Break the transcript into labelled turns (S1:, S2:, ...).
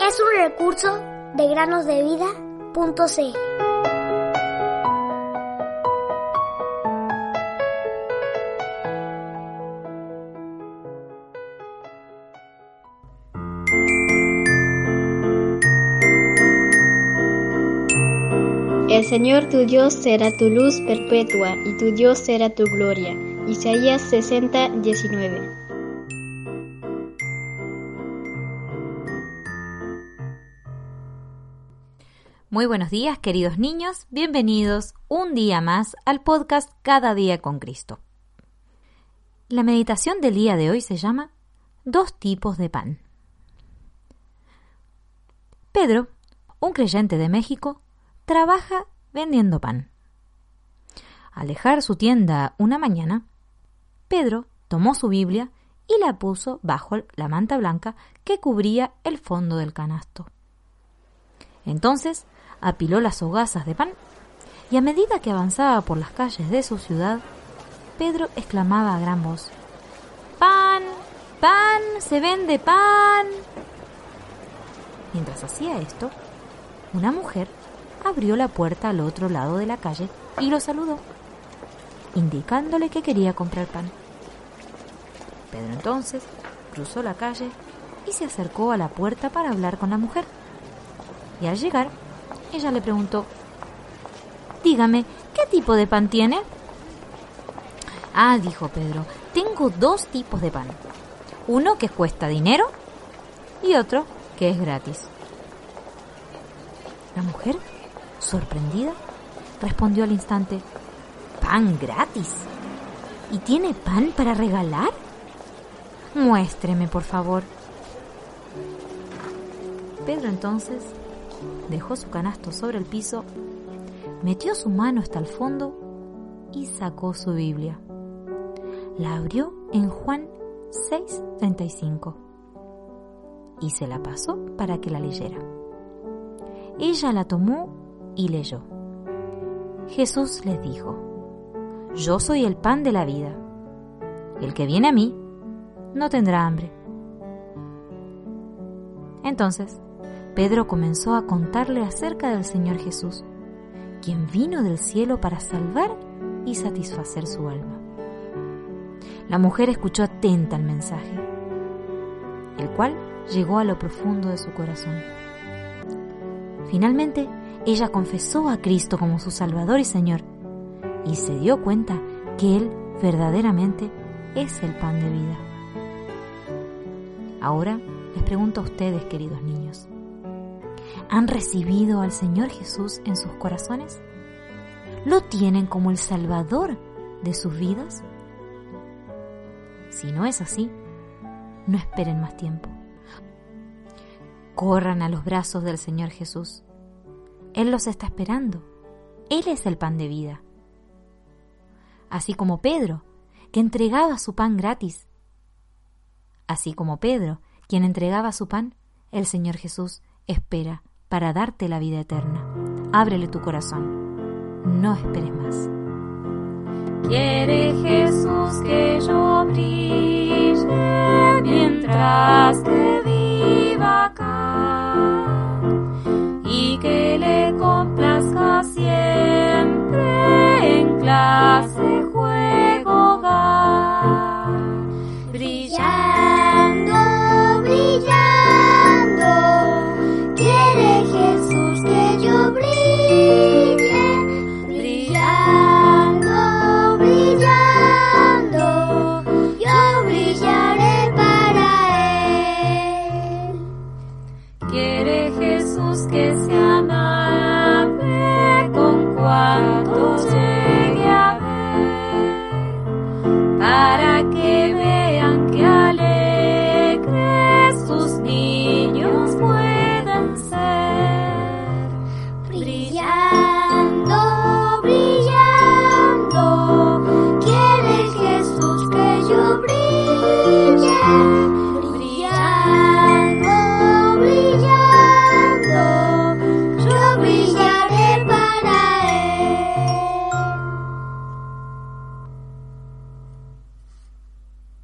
S1: Es un recurso de granosdevida.cl.
S2: El Señor tu Dios será tu luz perpetua y tu Dios será tu gloria. Isaías 60, 19.
S3: Muy buenos días, queridos niños. Bienvenidos un día más al podcast Cada día con Cristo. La meditación del día de hoy se llama Dos tipos de pan. Pedro, un creyente de México, trabaja vendiendo pan. Al dejar su tienda una mañana, Pedro tomó su Biblia y la puso bajo la manta blanca que cubría el fondo del canasto. Entonces apiló las hogazas de pan y a medida que avanzaba por las calles de su ciudad, Pedro exclamaba a gran voz, ¡Pan! ¡Pan! ¡Se vende pan! Mientras hacía esto, una mujer abrió la puerta al otro lado de la calle y lo saludó, indicándole que quería comprar pan. Pedro entonces cruzó la calle y se acercó a la puerta para hablar con la mujer. Y al llegar, ella le preguntó, Dígame, ¿qué tipo de pan tiene? Ah, dijo Pedro, tengo dos tipos de pan. Uno que cuesta dinero y otro que es gratis. La mujer, sorprendida, respondió al instante, ¿Pan gratis? ¿Y tiene pan para regalar? Muéstreme, por favor. Pedro entonces dejó su canasto sobre el piso, metió su mano hasta el fondo y sacó su Biblia. La abrió en Juan 6:35 y se la pasó para que la leyera. Ella la tomó y leyó. Jesús les dijo, Yo soy el pan de la vida. El que viene a mí no tendrá hambre. Entonces, Pedro comenzó a contarle acerca del Señor Jesús, quien vino del cielo para salvar y satisfacer su alma. La mujer escuchó atenta el mensaje, el cual llegó a lo profundo de su corazón. Finalmente, ella confesó a Cristo como su Salvador y Señor y se dio cuenta que Él verdaderamente es el pan de vida. Ahora les pregunto a ustedes, queridos niños, ¿Han recibido al Señor Jesús en sus corazones? ¿Lo tienen como el Salvador de sus vidas? Si no es así, no esperen más tiempo. Corran a los brazos del Señor Jesús. Él los está esperando. Él es el pan de vida. Así como Pedro, que entregaba su pan gratis. Así como Pedro, quien entregaba su pan, el Señor Jesús espera para darte la vida eterna. Ábrele tu corazón. No esperes más.
S4: Quiere Jesús que yo.